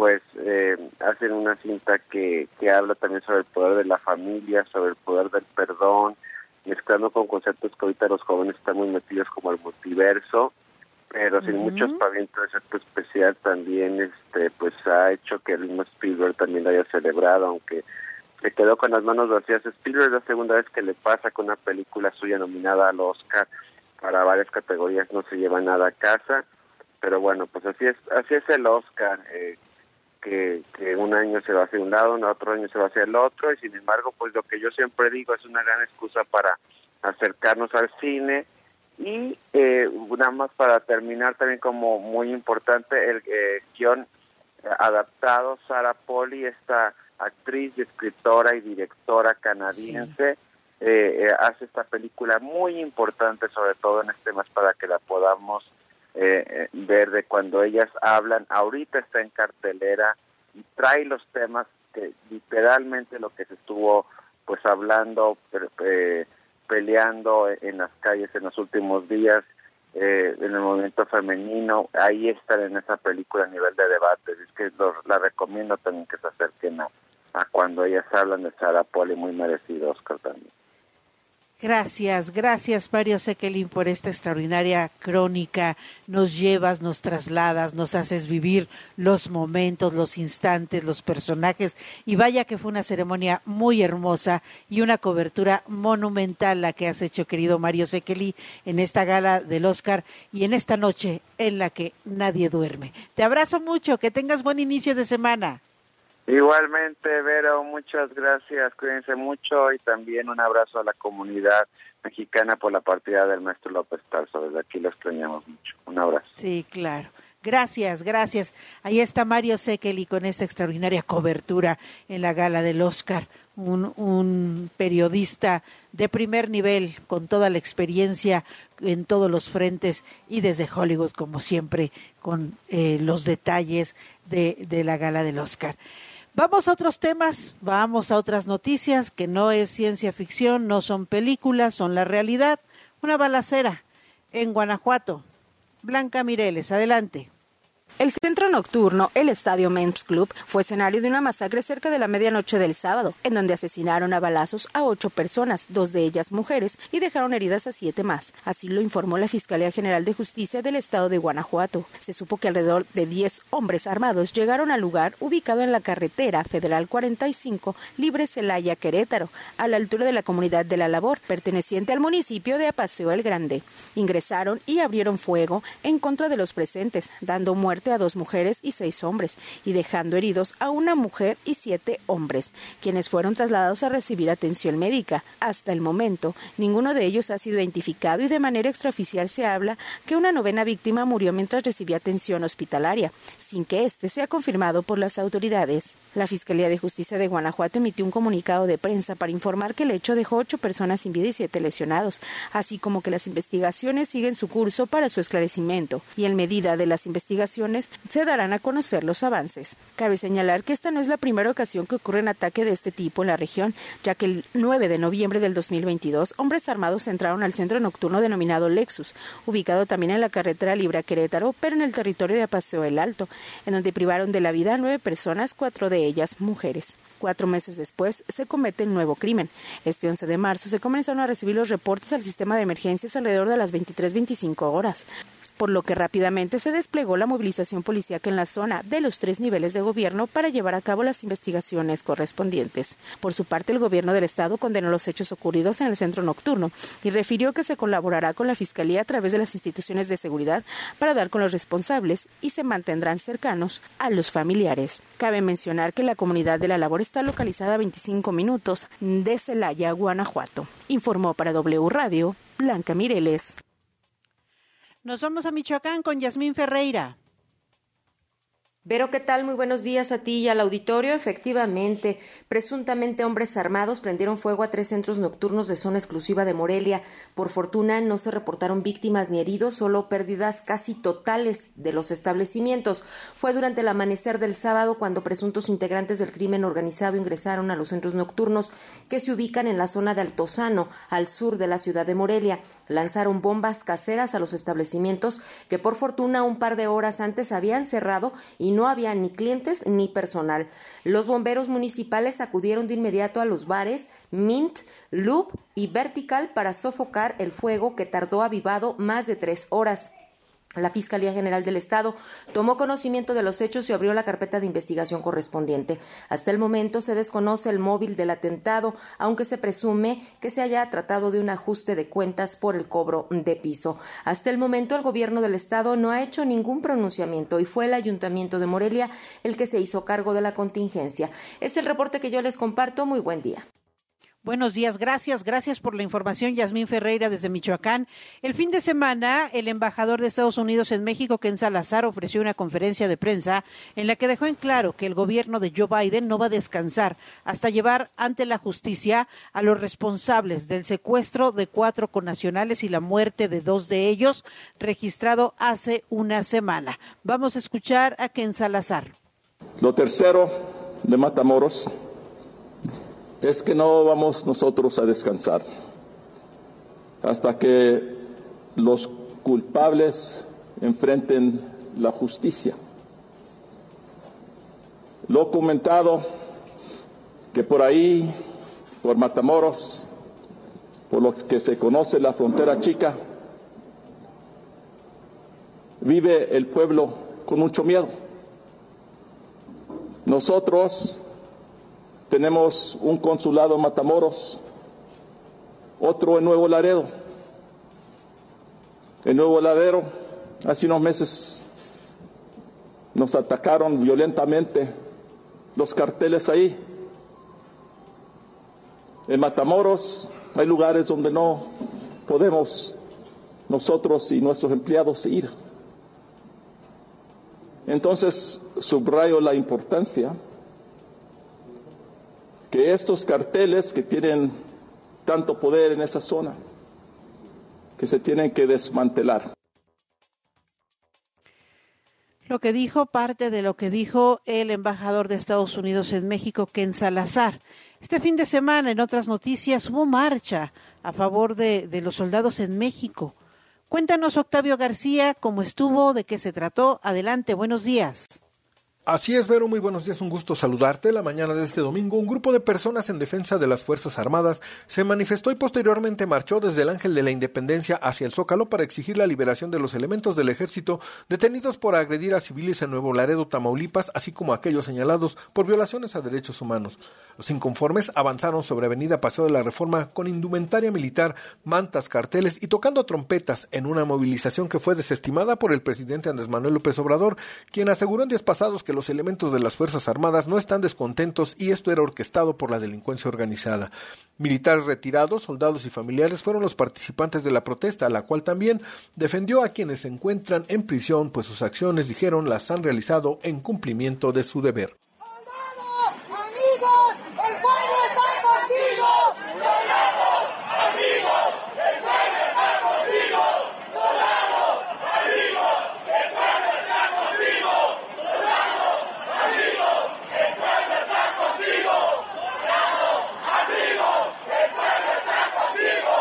pues eh, hacen una cinta que, que habla también sobre el poder de la familia, sobre el poder del perdón, mezclando con conceptos que ahorita los jóvenes están muy metidos como el multiverso, pero sin uh -huh. mucho espaviento especial también este pues ha hecho que el mismo Spielberg también lo haya celebrado aunque se quedó con las manos vacías Spielberg es la segunda vez que le pasa con una película suya nominada al Oscar para varias categorías no se lleva nada a casa pero bueno pues así es así es el Oscar eh, que, que un año se va hacia un lado, un otro año se va hacia el otro, y sin embargo, pues lo que yo siempre digo es una gran excusa para acercarnos al cine, y eh, nada más para terminar también como muy importante el eh, guion adaptado Sara Poli esta actriz escritora y directora canadiense sí. eh, hace esta película muy importante sobre todo en este temas para que la podamos ver de cuando ellas hablan ahorita está en cartelera y trae los temas que literalmente lo que se estuvo pues hablando eh, peleando en las calles en los últimos días eh, en el movimiento femenino, ahí están en esa película a nivel de debate, es que lo, la recomiendo también que se acerquen a, a cuando ellas hablan de Sara Poli, muy merecido Oscar también. Gracias, gracias Mario Sekelin por esta extraordinaria crónica. Nos llevas, nos trasladas, nos haces vivir los momentos, los instantes, los personajes. Y vaya que fue una ceremonia muy hermosa y una cobertura monumental la que has hecho, querido Mario Sekeli, en esta gala del Oscar y en esta noche en la que nadie duerme. Te abrazo mucho, que tengas buen inicio de semana. Igualmente, Vero, muchas gracias, cuídense mucho y también un abrazo a la comunidad mexicana por la partida del maestro López Tarso. Desde aquí lo extrañamos mucho. Un abrazo. Sí, claro. Gracias, gracias. Ahí está Mario Sekeli con esta extraordinaria cobertura en la gala del Oscar. Un, un, periodista de primer nivel, con toda la experiencia en todos los frentes y desde Hollywood, como siempre, con eh, los detalles de, de la gala del Oscar. Vamos a otros temas, vamos a otras noticias que no es ciencia ficción, no son películas, son la realidad. Una balacera en Guanajuato. Blanca Mireles, adelante. El centro nocturno, el Estadio Men's Club, fue escenario de una masacre cerca de la medianoche del sábado, en donde asesinaron a balazos a ocho personas, dos de ellas mujeres, y dejaron heridas a siete más. Así lo informó la Fiscalía General de Justicia del Estado de Guanajuato. Se supo que alrededor de diez hombres armados llegaron al lugar ubicado en la carretera Federal 45, Libre Celaya, Querétaro, a la altura de la comunidad de La Labor, perteneciente al municipio de Apaseo el Grande. Ingresaron y abrieron fuego en contra de los presentes, dando muerte a dos mujeres y seis hombres, y dejando heridos a una mujer y siete hombres, quienes fueron trasladados a recibir atención médica. Hasta el momento, ninguno de ellos ha sido identificado y de manera extraoficial se habla que una novena víctima murió mientras recibía atención hospitalaria, sin que este sea confirmado por las autoridades. La Fiscalía de Justicia de Guanajuato emitió un comunicado de prensa para informar que el hecho dejó ocho personas sin vida y siete lesionados, así como que las investigaciones siguen su curso para su esclarecimiento, y en medida de las investigaciones se darán a conocer los avances. Cabe señalar que esta no es la primera ocasión que ocurre un ataque de este tipo en la región, ya que el 9 de noviembre del 2022, hombres armados entraron al centro nocturno denominado Lexus, ubicado también en la carretera Libra Querétaro, pero en el territorio de Paseo el Alto, en donde privaron de la vida a nueve personas, cuatro de ellas mujeres. Cuatro meses después se comete el nuevo crimen. Este 11 de marzo se comenzaron a recibir los reportes al sistema de emergencias alrededor de las 23.25 horas por lo que rápidamente se desplegó la movilización policíaca en la zona de los tres niveles de gobierno para llevar a cabo las investigaciones correspondientes. Por su parte, el gobierno del estado condenó los hechos ocurridos en el centro nocturno y refirió que se colaborará con la Fiscalía a través de las instituciones de seguridad para dar con los responsables y se mantendrán cercanos a los familiares. Cabe mencionar que la comunidad de la labor está localizada a 25 minutos de Celaya, Guanajuato. Informó para W Radio Blanca Mireles. Nos vamos a Michoacán con Yasmín Ferreira. Vero, ¿qué tal? Muy buenos días a ti y al auditorio. Efectivamente, presuntamente hombres armados prendieron fuego a tres centros nocturnos de zona exclusiva de Morelia. Por fortuna no se reportaron víctimas ni heridos, solo pérdidas casi totales de los establecimientos. Fue durante el amanecer del sábado cuando presuntos integrantes del crimen organizado ingresaron a los centros nocturnos que se ubican en la zona de Altozano, al sur de la ciudad de Morelia. Lanzaron bombas caseras a los establecimientos que por fortuna un par de horas antes habían cerrado y no había ni clientes ni personal. Los bomberos municipales acudieron de inmediato a los bares Mint, Loop y Vertical para sofocar el fuego que tardó avivado más de tres horas. La Fiscalía General del Estado tomó conocimiento de los hechos y abrió la carpeta de investigación correspondiente. Hasta el momento se desconoce el móvil del atentado, aunque se presume que se haya tratado de un ajuste de cuentas por el cobro de piso. Hasta el momento el gobierno del Estado no ha hecho ningún pronunciamiento y fue el Ayuntamiento de Morelia el que se hizo cargo de la contingencia. Es el reporte que yo les comparto. Muy buen día. Buenos días, gracias, gracias por la información, Yasmín Ferreira desde Michoacán. El fin de semana, el embajador de Estados Unidos en México, Ken Salazar, ofreció una conferencia de prensa en la que dejó en claro que el gobierno de Joe Biden no va a descansar hasta llevar ante la justicia a los responsables del secuestro de cuatro connacionales y la muerte de dos de ellos, registrado hace una semana. Vamos a escuchar a Ken Salazar. Lo tercero de Matamoros es que no vamos nosotros a descansar hasta que los culpables enfrenten la justicia. Lo comentado que por ahí, por Matamoros, por lo que se conoce la frontera chica, vive el pueblo con mucho miedo. Nosotros tenemos un consulado en Matamoros, otro en Nuevo Laredo. En Nuevo Laredo, hace unos meses, nos atacaron violentamente los carteles ahí. En Matamoros hay lugares donde no podemos nosotros y nuestros empleados ir. Entonces, subrayo la importancia que estos carteles que tienen tanto poder en esa zona, que se tienen que desmantelar. Lo que dijo parte de lo que dijo el embajador de Estados Unidos en México, Ken Salazar. Este fin de semana, en otras noticias, hubo marcha a favor de, de los soldados en México Cuéntanos, Octavio García, cómo estuvo, de qué se trató. Adelante, buenos días. Así es, Vero, muy buenos días, un gusto saludarte. La mañana de este domingo, un grupo de personas en defensa de las Fuerzas Armadas se manifestó y posteriormente marchó desde el Ángel de la Independencia hacia el Zócalo para exigir la liberación de los elementos del ejército detenidos por agredir a civiles en Nuevo Laredo, Tamaulipas, así como aquellos señalados por violaciones a derechos humanos. Los inconformes avanzaron sobre Avenida Paseo de la Reforma con indumentaria militar, mantas, carteles y tocando trompetas en una movilización que fue desestimada por el presidente Andrés Manuel López Obrador, quien aseguró en días pasados que elementos de las Fuerzas Armadas no están descontentos y esto era orquestado por la delincuencia organizada. Militares retirados, soldados y familiares fueron los participantes de la protesta, la cual también defendió a quienes se encuentran en prisión, pues sus acciones, dijeron, las han realizado en cumplimiento de su deber. amigos, el pueblo está contigo. Soldados, amigos, el pueblo está contigo. Soldados, amigos, el pueblo está contigo. Soldados, amigos, el pueblo está contigo. Soldados, amigos, el pueblo está contigo.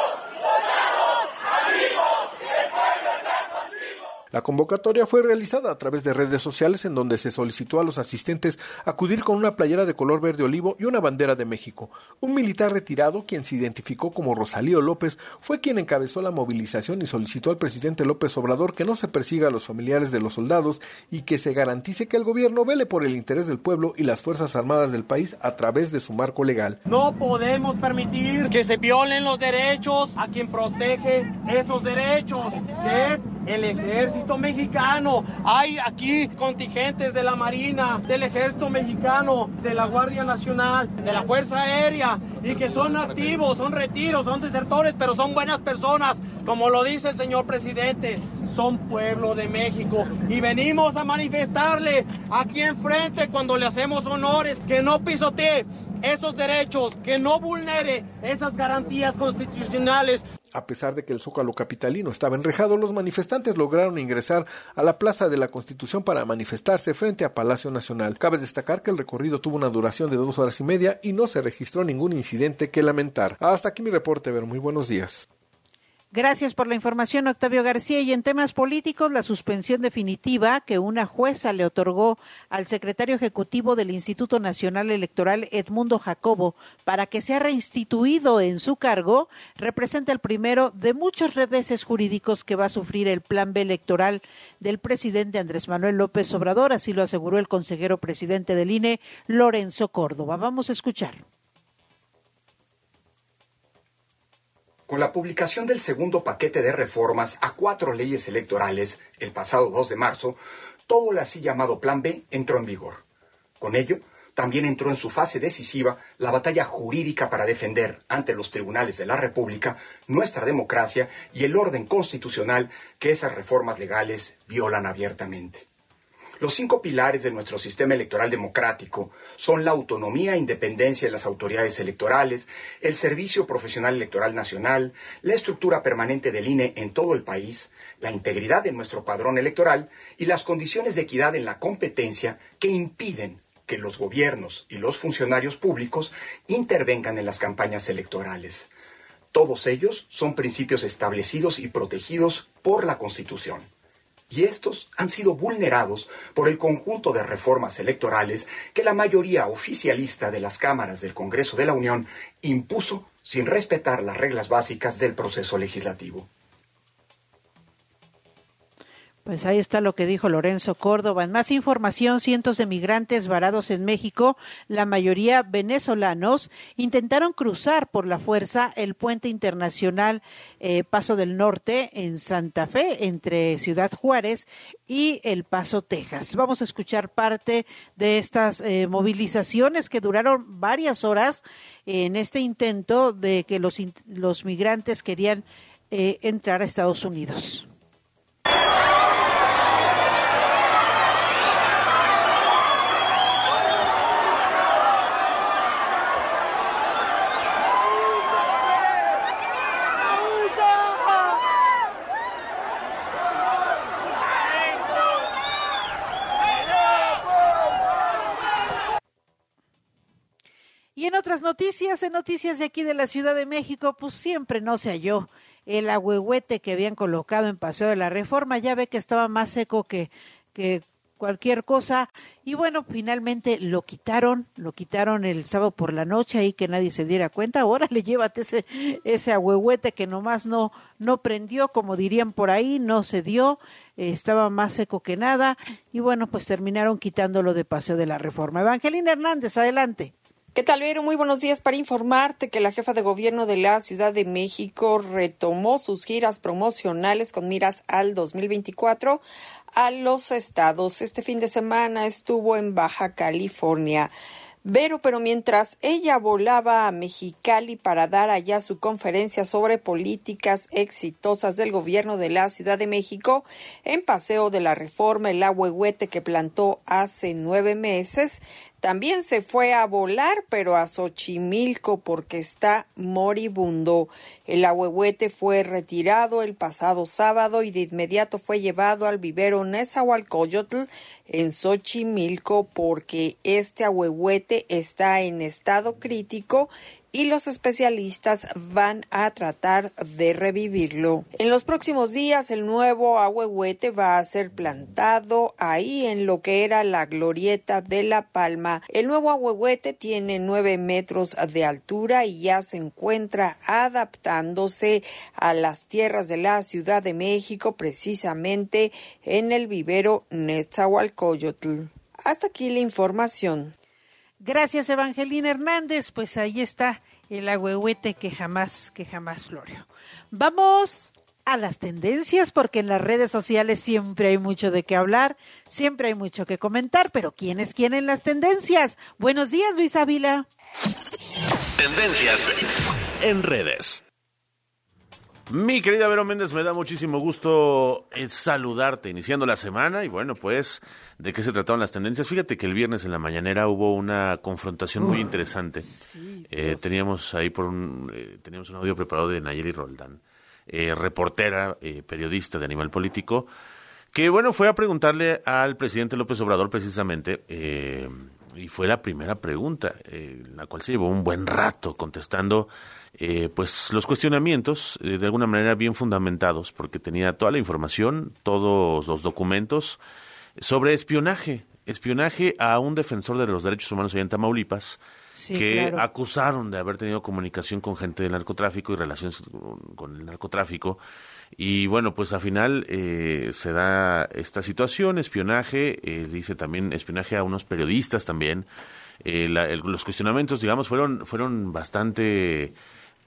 Soldados, amigos, el pueblo está contigo. La convocatoria fue realizada a través de redes sociales en donde se solicitó a los asistentes acudir con una playera de color verde olivo y una bandera de México. Un militar retirado, quien se identificó como Rosalío López, fue quien encabezó la movilización y solicitó al presidente López Obrador que no se persiga a los familiares de los soldados y que se garantice que el gobierno vele por el interés del pueblo y las Fuerzas Armadas del país a través de su marco legal. No podemos permitir que se violen los derechos a quien protege esos derechos, que es el ejército mexicano. Hay aquí contingentes de la Marina, del ejército mexicano, de la Guardia Nacional, de la Fuerza Aérea, y que son activos, son retiros, son desertores, pero son buenas personas, como lo dice el señor presidente. Son pueblo de México y venimos a manifestarle aquí enfrente cuando le hacemos honores que no pisotee esos derechos, que no vulnere esas garantías constitucionales. A pesar de que el zócalo capitalino estaba enrejado, los manifestantes lograron ingresar a la Plaza de la Constitución para manifestarse frente a Palacio Nacional. Cabe destacar que el recorrido tuvo una duración de dos horas y media y no se registró ningún incidente que lamentar. Hasta aquí mi reporte, Ver. Muy buenos días. Gracias por la información, Octavio García. Y en temas políticos, la suspensión definitiva que una jueza le otorgó al secretario ejecutivo del Instituto Nacional Electoral, Edmundo Jacobo, para que sea reinstituido en su cargo, representa el primero de muchos reveses jurídicos que va a sufrir el plan B electoral del presidente Andrés Manuel López Obrador. Así lo aseguró el consejero presidente del INE, Lorenzo Córdoba. Vamos a escuchar. Con la publicación del segundo paquete de reformas a cuatro leyes electorales el pasado 2 de marzo, todo el así llamado Plan B entró en vigor. Con ello, también entró en su fase decisiva la batalla jurídica para defender ante los tribunales de la República nuestra democracia y el orden constitucional que esas reformas legales violan abiertamente. Los cinco pilares de nuestro sistema electoral democrático son la autonomía e independencia de las autoridades electorales, el servicio profesional electoral nacional, la estructura permanente del INE en todo el país, la integridad de nuestro padrón electoral y las condiciones de equidad en la competencia que impiden que los gobiernos y los funcionarios públicos intervengan en las campañas electorales. Todos ellos son principios establecidos y protegidos por la Constitución y estos han sido vulnerados por el conjunto de reformas electorales que la mayoría oficialista de las cámaras del Congreso de la Unión impuso sin respetar las reglas básicas del proceso legislativo. Pues ahí está lo que dijo Lorenzo Córdoba. En más información, cientos de migrantes varados en México, la mayoría venezolanos, intentaron cruzar por la fuerza el puente internacional eh, Paso del Norte en Santa Fe, entre Ciudad Juárez y El Paso, Texas. Vamos a escuchar parte de estas eh, movilizaciones que duraron varias horas en este intento de que los, los migrantes querían eh, entrar a Estados Unidos. Y en otras noticias, en noticias de aquí de la Ciudad de México, pues siempre no se halló el agüehuete que habían colocado en Paseo de la Reforma. Ya ve que estaba más seco que, que cualquier cosa. Y bueno, finalmente lo quitaron, lo quitaron el sábado por la noche ahí que nadie se diera cuenta. Ahora le llévate ese, ese agüehuete que nomás no, no prendió, como dirían por ahí, no se dio, estaba más seco que nada. Y bueno, pues terminaron quitándolo de Paseo de la Reforma. Evangelina Hernández, adelante. ¿Qué tal, Vero? Muy buenos días para informarte que la jefa de gobierno de la Ciudad de México retomó sus giras promocionales con miras al 2024 a los estados. Este fin de semana estuvo en Baja California. Vero, pero mientras ella volaba a Mexicali para dar allá su conferencia sobre políticas exitosas del gobierno de la Ciudad de México, en Paseo de la Reforma, el ahuehuete que plantó hace nueve meses, también se fue a volar, pero a Xochimilco porque está moribundo. El ahuehuete fue retirado el pasado sábado y de inmediato fue llevado al vivero Nezahualcóyotl en Xochimilco porque este ahuehuete está en estado crítico y los especialistas van a tratar de revivirlo. En los próximos días el nuevo ahuehuete va a ser plantado ahí en lo que era la glorieta de La Palma. El nuevo ahuehuete tiene nueve metros de altura y ya se encuentra adaptándose a las tierras de la Ciudad de México, precisamente en el vivero Netzahualcoyotl. Hasta aquí la información. Gracias, Evangelina Hernández. Pues ahí está el agüehuete que jamás, que jamás floreó. Vamos a las tendencias, porque en las redes sociales siempre hay mucho de qué hablar, siempre hay mucho que comentar, pero ¿quién es quién en las tendencias? Buenos días, Luis Ávila. Tendencias en redes. Mi querida Vero Méndez, me da muchísimo gusto eh, saludarte iniciando la semana y bueno, pues, ¿de qué se trataron las tendencias? Fíjate que el viernes en la mañanera hubo una confrontación muy interesante. Eh, teníamos ahí por un, eh, teníamos un audio preparado de Nayeli Roldán, reportera, periodista de Animal Político, que bueno, fue a preguntarle al presidente López Obrador precisamente, y fue la primera pregunta, la cual se llevó un buen rato contestando eh, pues los cuestionamientos eh, de alguna manera bien fundamentados porque tenía toda la información, todos los documentos sobre espionaje, espionaje a un defensor de los derechos humanos allá en Tamaulipas que acusaron de haber tenido comunicación con gente del narcotráfico y relaciones con el narcotráfico. Y bueno, pues al final eh, se da esta situación, espionaje, dice también espionaje a unos periodistas también. los cuestionamientos, digamos, fueron, fueron bastante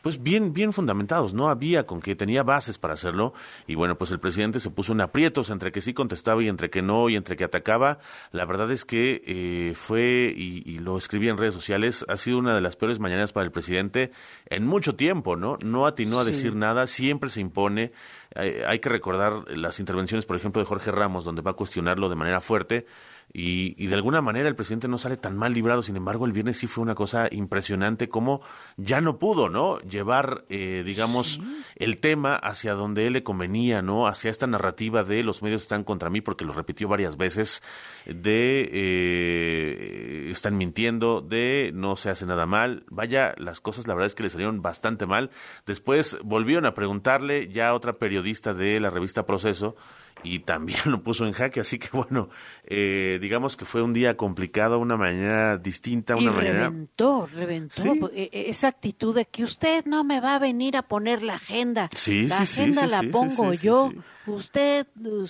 pues bien, bien fundamentados, no había con que tenía bases para hacerlo, y bueno, pues el presidente se puso en aprietos entre que sí contestaba y entre que no, y entre que atacaba, la verdad es que eh, fue, y, lo escribí en redes sociales, ha sido una de las peores mañanas para el presidente en mucho tiempo, ¿no? No atinó a decir nada, siempre se impone, hay que recordar las intervenciones, por ejemplo, de Jorge Ramos, donde va a cuestionarlo de manera fuerte, y, de alguna manera el presidente no sale tan mal librado. Sin embargo, el viernes sí fue una cosa impresionante como ya no pudo, ¿no? Llevar, eh, digamos, el tema hacia donde él le convenía, ¿no? Hacia esta narrativa de los medios están contra mí, porque lo repitió varias veces, de eh, están mintiendo, de no se hace nada mal. Vaya, las cosas la verdad es que le salieron bastante mal. Después volvieron a preguntarle ya otra periodista de la revista Proceso, y también lo puso en jaque, así que bueno, eh, digamos que fue un día complicado, una mañana distinta, una y mañana... Reventó, reventó e, esa actitud de que usted no me va a venir a poner la agenda. Sí, la sí, agenda la pongo yo. Usted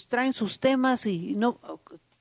traen sus temas y no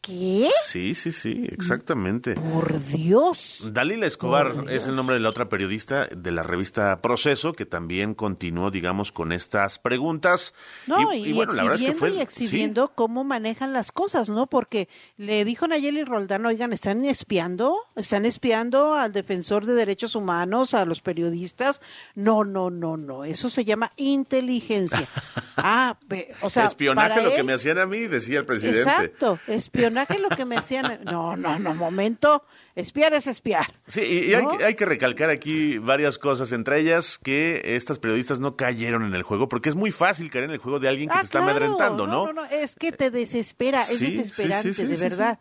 ¿Qué? Sí, sí, sí, exactamente. Por Dios. Dalila Escobar es el nombre de la otra periodista de la revista Proceso, que también continuó, digamos, con estas preguntas. No, y, bueno, la verdad es que fue. Y exhibiendo cómo manejan las cosas, ¿no? Porque le dijo Nayeli Roldán, oigan, ¿están espiando? ¿Están espiando al defensor de derechos humanos, a los periodistas? No, no, no, no. Eso se llama inteligencia. ah, o sea. Espionaje lo que me hacían a mí, decía el presidente. Exacto, espionaje espionaje lo que me hacían. No, no, no, momento. Espiar es espiar. Sí, y hay, que, hay, que recalcar aquí varias cosas, entre ellas que estas periodistas no cayeron en el juego, porque es muy fácil caer en el juego de alguien que ah, te está amedrentando, ¿no? No, no, es que te desespera, es desesperante, de verdad.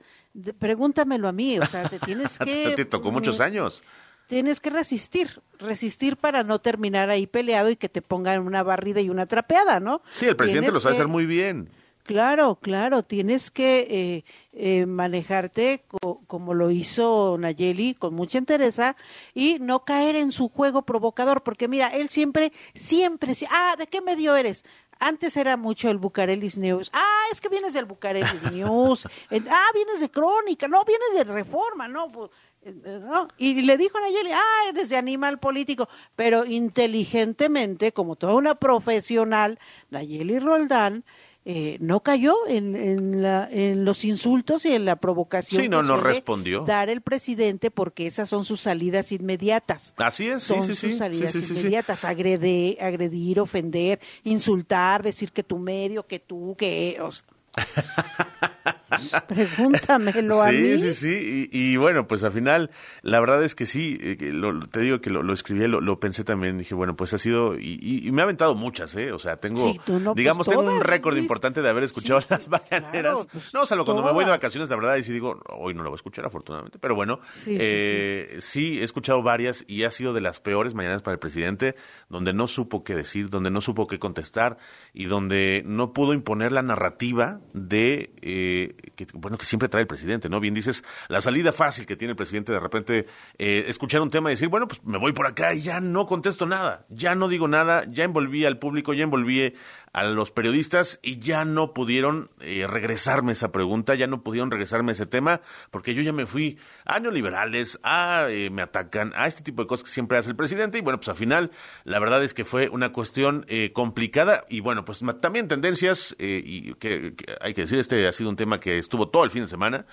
Pregúntamelo a mí, o sea, te tienes que... te tocó muchos años. tienes que resistir, resistir para no terminar ahí peleado y que te pongan una barrida y una trapeada, ¿no? Sí, el presidente lo sabe que- hacer muy bien. Claro, claro, tienes que eh, eh, manejarte co- como lo hizo Nayeli, con mucha entereza, y no caer en su juego provocador, porque mira, él siempre, siempre, si- ah, ¿de qué medio eres? Antes era mucho el Bucarelis News. Ah, es que vienes del Bucarelis News. Ah, vienes de Crónica. No, vienes de Reforma. No, pues, eh, eh, no. Y le dijo a Nayeli, ah, eres de animal político. Pero inteligentemente, como toda una profesional, Nayeli Roldán eh, no cayó en, en, la- en los insultos y en la provocación. Sí, no, que no respondió. Dar el presidente porque esas son sus salidas inmediatas. Así es, Son sí, sus sí. salidas inmediatas. Agrede- agredir, ofender, insultar, decir que tu medio, que tú, que... o sea, Pregúntamelo a sí, mí. Sí, sí, y, y bueno, pues al final, la verdad es que sí, eh, que lo- te digo que lo, lo escribí, lo, lo pensé también, dije, bueno, pues ha sido, y, y- y me ha aventado muchas, ¿eh? O sea, tengo, Sí, pues digamos, tengo un récord Luis. importante de haber escuchado las mañaneras. pues, no, salvo cuando me voy de vacaciones, la verdad, y sí digo, hoy no lo voy a escuchar, afortunadamente, pero bueno, Sí, sí, eh, sí, he escuchado varias y ha sido de las peores mañanas para el presidente, donde no supo qué decir, donde no supo qué contestar y donde no pudo imponer la narrativa de, eh, que, bueno, que siempre trae el presidente, ¿no? Bien dices, la salida fácil que tiene el presidente de repente, eh, escuchar un tema y decir, bueno, pues me voy por acá y ya no contesto nada, ya no digo nada, ya envolví al público, ya envolví a los periodistas y ya no pudieron eh, regresarme esa pregunta, ya no pudieron regresarme ese tema, porque yo ya me fui a neoliberales, a eh, me atacan, a este tipo de cosas que siempre hace el presidente y bueno, pues al final la verdad es que fue una cuestión eh, complicada y bueno, pues también tendencias eh, y que hay que decir, este ha sido un tema que estuvo todo el fin de semana.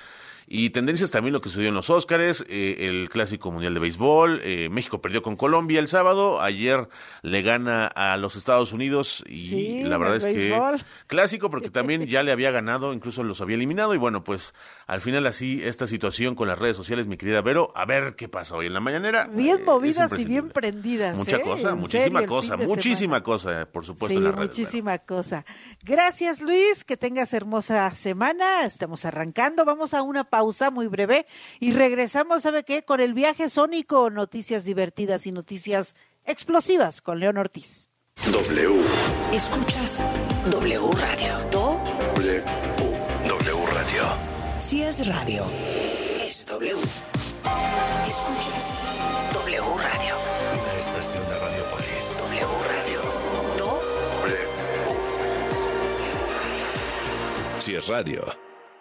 Y tendencias también lo que sucedió en los Óscares, eh, el Clásico Mundial de Béisbol, eh, México perdió con Colombia el sábado, ayer le gana a los Estados Unidos y Sí, la verdad es que clásico porque también ya le había ganado, incluso los había eliminado y bueno, pues al final así esta situación con las redes sociales, mi querida Vero, a ver qué pasa hoy en la mañanera. Bien Eh, movidas y bien prendidas. Mucha ¿eh? cosa, muchísima serio, cosa, muchísima cosa, por supuesto, Sí, en las redes. muchísima cosa. Gracias, Luis. Que tengas hermosa semana. Estamos arrancando. Vamos a una pausa muy breve y regresamos, ¿sabe qué? Con el viaje sónico, noticias divertidas y noticias explosivas con León Ortiz. W. Escuchas W Radio. Do. W. W Radio. Si es radio, es W. Escuchas W Radio. Una estación de Radiopolis. W Radio. Do. Si es radio,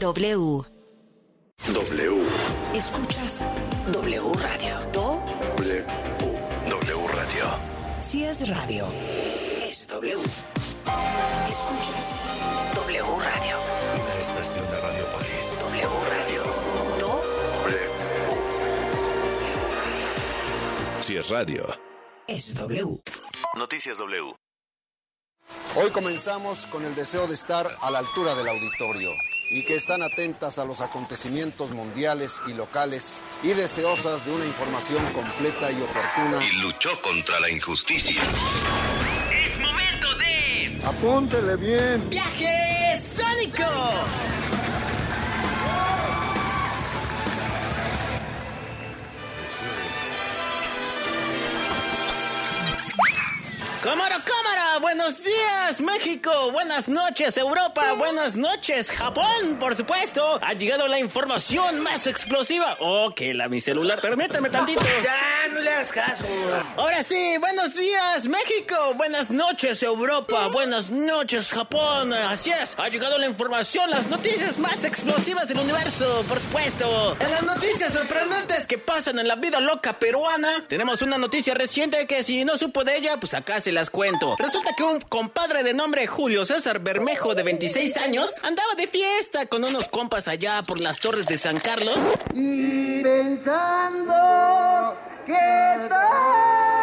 W. W. Escuchas W Radio. Do. W. W Radio. Si es radio, es W. Escuchas W Radio. Una estación de Radiopolis. W Radio. Do. Si es radio, Es W. Noticias W. Hoy comenzamos con el deseo de estar a la altura del auditorio y que están atentas a los acontecimientos mundiales y locales y deseosas de una información completa y oportuna. y luchó contra la injusticia. Es momento de Apúntele bien. viaje sónico. Cámara, cámara, buenos días México, buenas noches Europa, buenas noches Japón, por supuesto. Ha llegado la información más explosiva. Oh, que la mi celular, permítame tantito. Ya, no le hagas caso. Ahora sí, buenos días México, buenas noches Europa, buenas noches Japón. Así es, ha llegado la información, las noticias más explosivas del universo, por supuesto. En las noticias sorprendentes que pasan en la vida loca peruana, tenemos una noticia reciente que si no supo de ella, pues acá se las cuento. Resulta que un compadre de nombre Julio César Bermejo de 26 años andaba de fiesta con unos compas allá por las torres de San Carlos. Y pensando ¿Qué Ya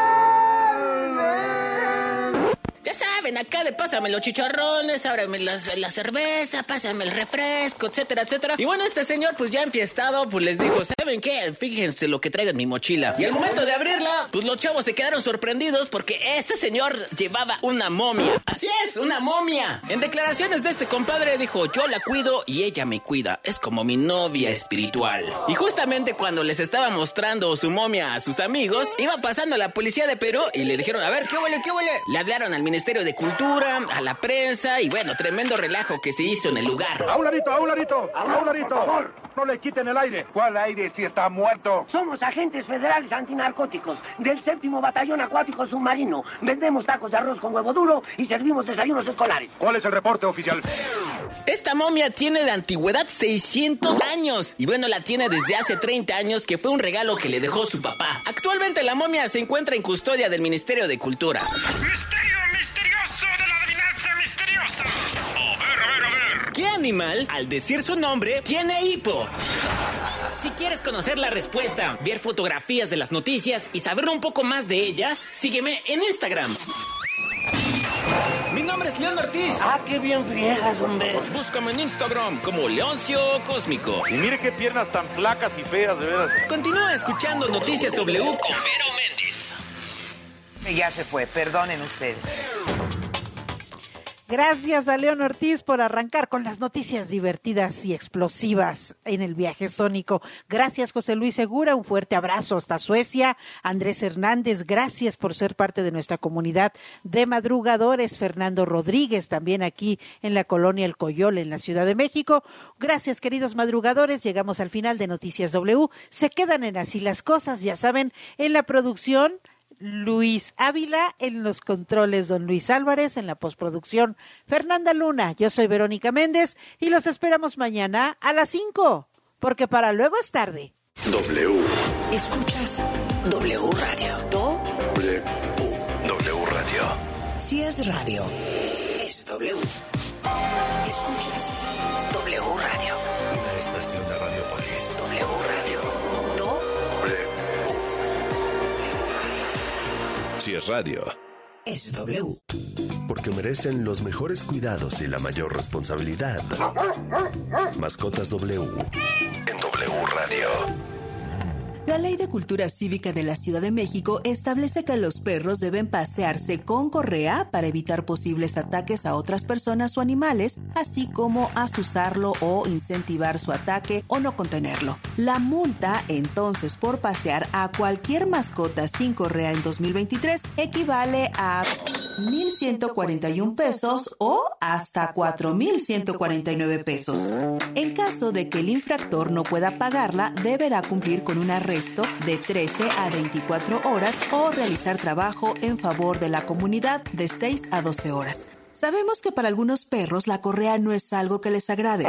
saben, acá de pásame los chicharrones, ábreme las- la cerveza, pásame el refresco, etcétera, etcétera. Y bueno, este señor, pues ya enfiestado, pues les dijo, ¿saben qué? Fíjense lo que traigo en mi mochila. Y al momento de abrirla, pues los chavos se quedaron sorprendidos porque este señor llevaba una momia. Así es, una momia. En declaraciones de este compadre dijo, yo la cuido y ella me cuida. Es como mi novia espiritual. Y justamente cuando les estaba mostrando su momia a sus amigos, iba pasando la policía de Perú y le dijeron, a ver, ¿qué huele, qué huele? Le hablaron al Ministerio de Cultura, a la prensa y bueno, tremendo relajo que se hizo en el lugar. A un ladito, a un ladito, a un ladito. Por favor, no le quiten el aire. ¿Cuál aire si está muerto? Somos agentes federales antinarcóticos del séptimo batallón acuático submarino. Vendemos tacos de arroz con huevo duro y servimos desayunos escolares. ¿Cuál es el reporte oficial? Esta momia tiene de antigüedad 600 años y bueno, la tiene desde hace 30 años que fue un regalo que le dejó su papá. Actualmente la momia se encuentra en custodia del Ministerio de Cultura. Animal, al decir su nombre, tiene hipo? Si quieres conocer la respuesta, ver fotografías de las noticias y saber un poco más de ellas, sígueme en Instagram. Mi nombre es León Ortiz. Ah, qué bien friegas, hombre. Búscame en Instagram como Leoncio Cósmico. Y mire qué piernas tan flacas y feas, de veras. Continúa escuchando Noticias W con Vero Méndez. Ya se fue, perdonen ustedes. Gracias a León Ortiz por arrancar con las noticias divertidas y explosivas en el viaje sónico. Gracias José Luis Segura, un fuerte abrazo hasta Suecia. Andrés Hernández, gracias por ser parte de nuestra comunidad de madrugadores. Fernando Rodríguez, también aquí en la colonia El Coyol, en la Ciudad de México. Gracias queridos madrugadores, llegamos al final de Noticias W. Se quedan en así las cosas, ya saben, en la producción. Luis Ávila en los controles, don Luis Álvarez en la postproducción, Fernanda Luna, yo soy Verónica Méndez y los esperamos mañana a las 5, porque para luego es tarde. W. Escuchas W Radio. Do W. W Radio. si es radio, es W. Escuchas Si es radio. es W. Porque merecen los mejores cuidados y la mayor responsabilidad. Mascotas W. En W Radio. La Ley de Cultura Cívica de la Ciudad de México establece que los perros deben pasearse con correa para evitar posibles ataques a otras personas o animales, así como asusarlo o incentivar su ataque o no contenerlo. La multa, entonces, por pasear a cualquier mascota sin correa en 2023 equivale a 1.141 pesos o hasta 4.149 pesos. En caso de que el infractor no pueda pagarla, deberá cumplir con un arresto de 13 a 24 horas o realizar trabajo en favor de la comunidad de 6 a 12 horas. Sabemos que para algunos perros la correa no es algo que les agrade.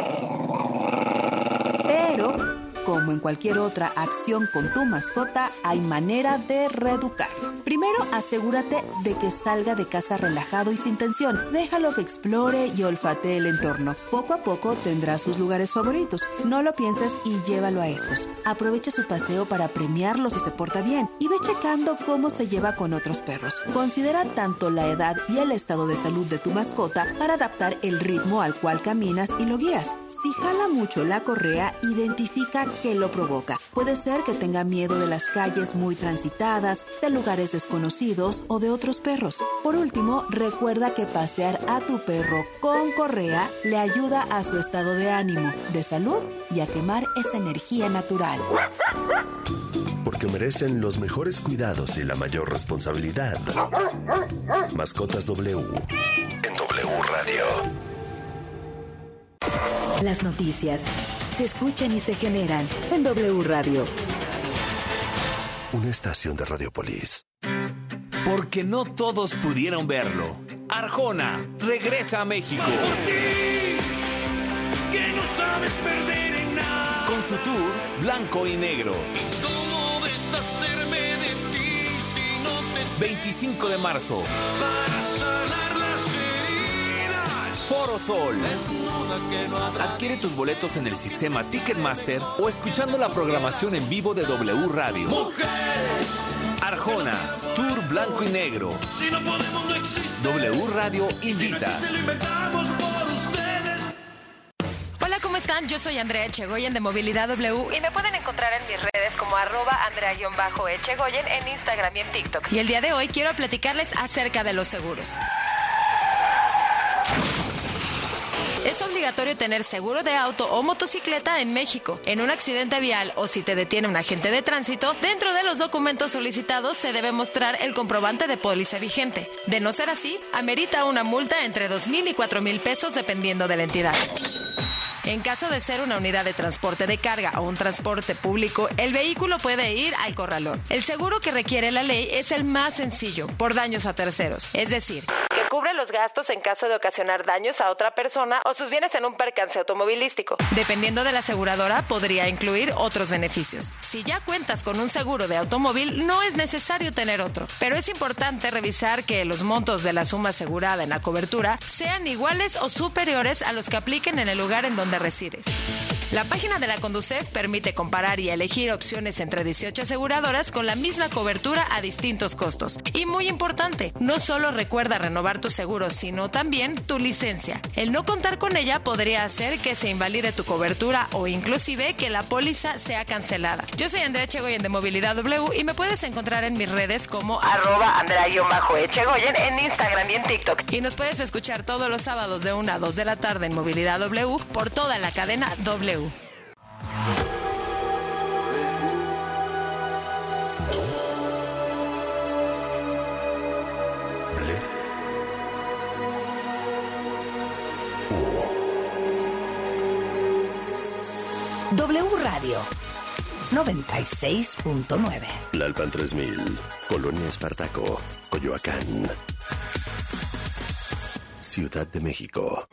Pero, como en cualquier otra acción con tu mascota, hay manera de reeducar. Primero, asegúrate de que salga de casa relajado y sin tensión. Déjalo que explore y olfatee el entorno. Poco a poco tendrá sus lugares favoritos. No lo pienses y llévalo a estos. Aprovecha su paseo para premiarlo si se porta bien y ve checando cómo se lleva con otros perros. Considera tanto la edad y el estado de salud de tu mascota para adaptar el ritmo al cual caminas y lo guías. Si jala mucho la correa, identifica qué lo provoca. Puede ser que tenga miedo de las calles muy transitadas, de lugares desconocidos o de otros perros. Por último, recuerda que pasear a tu perro con correa le ayuda a su estado de ánimo, de salud y a quemar esa energía natural. Porque merecen los mejores cuidados y la mayor responsabilidad. Mascotas W. En W Radio. Las noticias se escuchan y se generan en W Radio. Una estación de Radiopolis. Porque no todos pudieron verlo. Arjona regresa a México. Que no sabes perder en nada. Con su tour Blanco y Negro. ¿Cómo deshacerme de ti si no te 25 de marzo. para? Foro Sol. Adquiere tus boletos en el sistema Ticketmaster o escuchando la programación en vivo de W Radio. Arjona, Tour Blanco y Negro. W Radio invita. Hola, ¿cómo están? Yo soy Andrea Echegoyen de Movilidad W y me pueden encontrar en mis redes como arroba Andrea-Echegoyen en Instagram y en TikTok. Y el día de hoy quiero platicarles acerca de los seguros. Es obligatorio tener seguro de auto o motocicleta en México. En un accidente vial o si te detiene un agente de tránsito, dentro de los documentos solicitados se debe mostrar el comprobante de póliza vigente. De no ser así, amerita una multa entre 2 mil y 4 mil pesos dependiendo de la entidad. En caso de ser una unidad de transporte de carga o un transporte público, el vehículo puede ir al corralón. El seguro que requiere la ley es el más sencillo, por daños a terceros, es decir, que cubre los gastos en caso de ocasionar daños a otra persona o sus bienes en un percance automovilístico. Dependiendo de la aseguradora, podría incluir otros beneficios. Si ya cuentas con un seguro de automóvil, no es necesario tener otro, pero es importante revisar que los montos de la suma asegurada en la cobertura sean iguales o superiores a los que apliquen en el lugar en donde resides. La página de la Conducef permite comparar y elegir opciones entre 18 aseguradoras con la misma cobertura a distintos costos. Y muy importante, no solo recuerda renovar tu seguro, sino también tu licencia. El no contar con ella podría hacer que se invalide tu cobertura o inclusive que la póliza sea cancelada. Yo soy Andrea Chegoyen de Movilidad W y me puedes encontrar en mis redes como arroba Andrea-Echegoyen en Instagram y en TikTok. Y nos puedes escuchar todos los sábados de 1 a 2 de la tarde en Movilidad W por toda la cadena W. W Radio 96.9. La Alpan 3000, Colonia Espartaco, Coyoacán. Ciudad de México.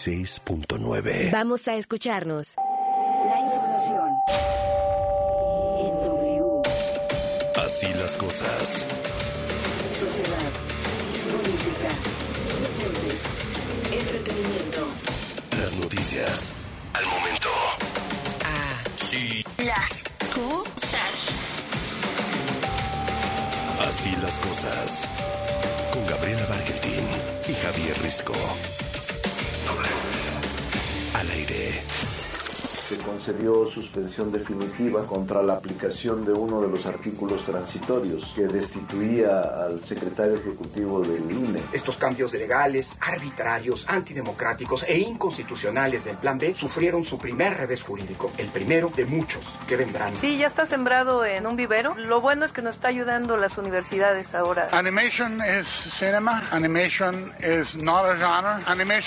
96.9. Vamos a escucharnos. La información. En W. Así las cosas. Concedió suspensión definitiva contra la aplicación de uno de los artículos transitorios que destituía al secretario ejecutivo del INE. Estos cambios legales, arbitrarios, antidemocráticos e inconstitucionales del Plan B sufrieron su primer revés jurídico, el primero de muchos que vendrán. Sí, ya está sembrado en un vivero. Lo bueno es que nos está ayudando las universidades ahora. Animation is cinema. Animation is not a genre. Animation